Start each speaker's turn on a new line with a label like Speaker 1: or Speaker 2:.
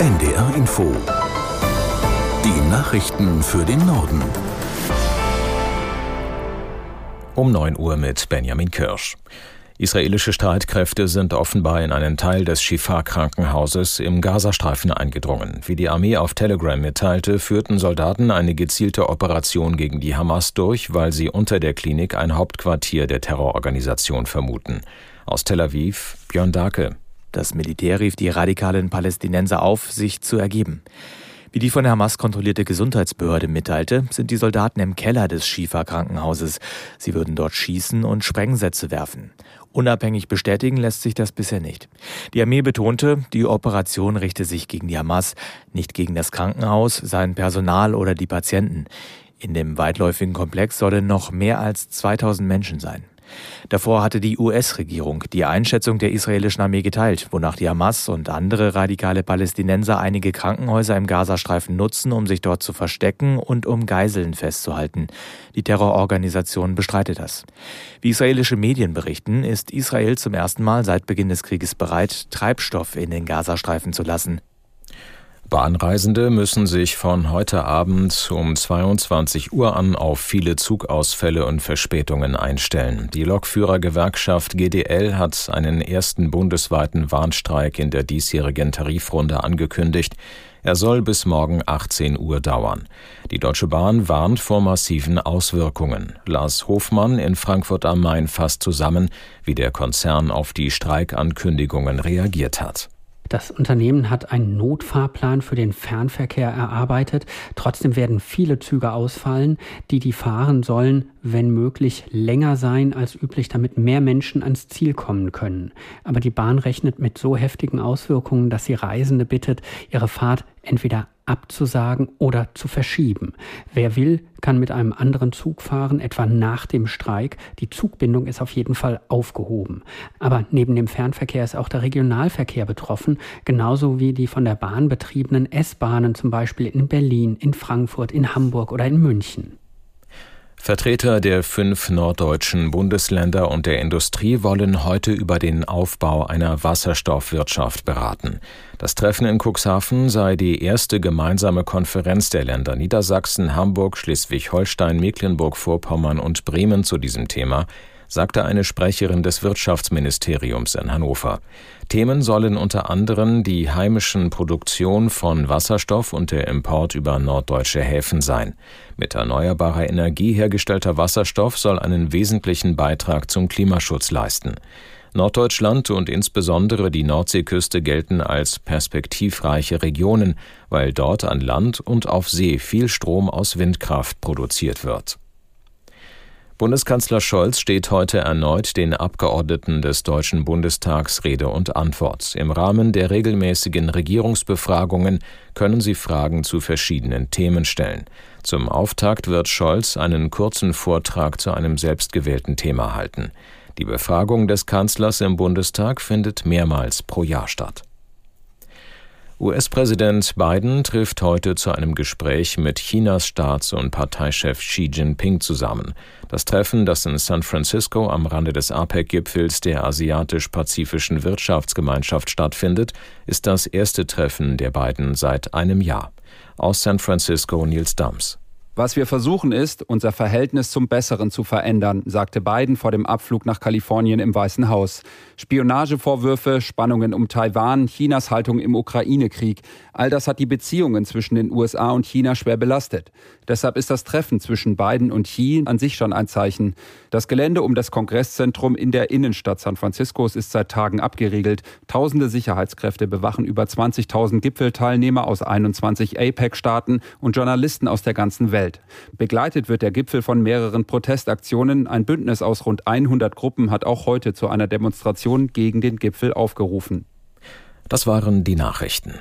Speaker 1: NDR Info. Die Nachrichten für den Norden.
Speaker 2: Um 9 Uhr mit Benjamin Kirsch. Israelische Streitkräfte sind offenbar in einen Teil des Shifa-Krankenhauses im Gazastreifen eingedrungen. Wie die Armee auf Telegram mitteilte, führten Soldaten eine gezielte Operation gegen die Hamas durch, weil sie unter der Klinik ein Hauptquartier der Terrororganisation vermuten. Aus Tel Aviv, Björn Dake.
Speaker 3: Das Militär rief die radikalen Palästinenser auf, sich zu ergeben. Wie die von der Hamas kontrollierte Gesundheitsbehörde mitteilte, sind die Soldaten im Keller des Schifa-Krankenhauses. Sie würden dort schießen und Sprengsätze werfen. Unabhängig bestätigen lässt sich das bisher nicht. Die Armee betonte, die Operation richte sich gegen die Hamas, nicht gegen das Krankenhaus, sein Personal oder die Patienten. In dem weitläufigen Komplex sollen noch mehr als 2000 Menschen sein. Davor hatte die US-Regierung die Einschätzung der israelischen Armee geteilt, wonach die Hamas und andere radikale Palästinenser einige Krankenhäuser im Gazastreifen nutzen, um sich dort zu verstecken und um Geiseln festzuhalten. Die Terrororganisation bestreitet das. Wie israelische Medien berichten, ist Israel zum ersten Mal seit Beginn des Krieges bereit, Treibstoff in den Gazastreifen zu lassen.
Speaker 2: Bahnreisende müssen sich von heute Abend um 22 Uhr an auf viele Zugausfälle und Verspätungen einstellen. Die Lokführergewerkschaft GDL hat einen ersten bundesweiten Warnstreik in der diesjährigen Tarifrunde angekündigt. Er soll bis morgen 18 Uhr dauern. Die Deutsche Bahn warnt vor massiven Auswirkungen. Lars Hofmann in Frankfurt am Main fasst zusammen, wie der Konzern auf die Streikankündigungen reagiert hat.
Speaker 4: Das Unternehmen hat einen Notfahrplan für den Fernverkehr erarbeitet. Trotzdem werden viele Züge ausfallen, die die fahren sollen, wenn möglich länger sein als üblich, damit mehr Menschen ans Ziel kommen können. Aber die Bahn rechnet mit so heftigen Auswirkungen, dass sie Reisende bittet, ihre Fahrt entweder abzusagen oder zu verschieben. Wer will, kann mit einem anderen Zug fahren, etwa nach dem Streik. Die Zugbindung ist auf jeden Fall aufgehoben. Aber neben dem Fernverkehr ist auch der Regionalverkehr betroffen, genauso wie die von der Bahn betriebenen S-Bahnen zum Beispiel in Berlin, in Frankfurt, in Hamburg oder in München.
Speaker 2: Vertreter der fünf norddeutschen Bundesländer und der Industrie wollen heute über den Aufbau einer Wasserstoffwirtschaft beraten. Das Treffen in Cuxhaven sei die erste gemeinsame Konferenz der Länder Niedersachsen, Hamburg, Schleswig-Holstein, Mecklenburg-Vorpommern und Bremen zu diesem Thema sagte eine Sprecherin des Wirtschaftsministeriums in Hannover. Themen sollen unter anderem die heimischen Produktion von Wasserstoff und der Import über norddeutsche Häfen sein. Mit erneuerbarer Energie hergestellter Wasserstoff soll einen wesentlichen Beitrag zum Klimaschutz leisten. Norddeutschland und insbesondere die Nordseeküste gelten als perspektivreiche Regionen, weil dort an Land und auf See viel Strom aus Windkraft produziert wird. Bundeskanzler Scholz steht heute erneut den Abgeordneten des Deutschen Bundestags Rede und Antwort. Im Rahmen der regelmäßigen Regierungsbefragungen können sie Fragen zu verschiedenen Themen stellen. Zum Auftakt wird Scholz einen kurzen Vortrag zu einem selbstgewählten Thema halten. Die Befragung des Kanzlers im Bundestag findet mehrmals pro Jahr statt. US-Präsident Biden trifft heute zu einem Gespräch mit Chinas Staats- und Parteichef Xi Jinping zusammen. Das Treffen, das in San Francisco am Rande des APEC-Gipfels der Asiatisch-Pazifischen Wirtschaftsgemeinschaft stattfindet, ist das erste Treffen der beiden seit einem Jahr. Aus San Francisco Nils Dams.
Speaker 5: Was wir versuchen ist, unser Verhältnis zum Besseren zu verändern, sagte Biden vor dem Abflug nach Kalifornien im Weißen Haus. Spionagevorwürfe, Spannungen um Taiwan, Chinas Haltung im Ukraine-Krieg, all das hat die Beziehungen zwischen den USA und China schwer belastet. Deshalb ist das Treffen zwischen Biden und Xi an sich schon ein Zeichen. Das Gelände um das Kongresszentrum in der Innenstadt San Franciscos ist seit Tagen abgeriegelt. Tausende Sicherheitskräfte bewachen über 20.000 Gipfelteilnehmer aus 21 APEC-Staaten und Journalisten aus der ganzen Welt. Welt. Begleitet wird der Gipfel von mehreren Protestaktionen. Ein Bündnis aus rund 100 Gruppen hat auch heute zu einer Demonstration gegen den Gipfel aufgerufen.
Speaker 2: Das waren die Nachrichten.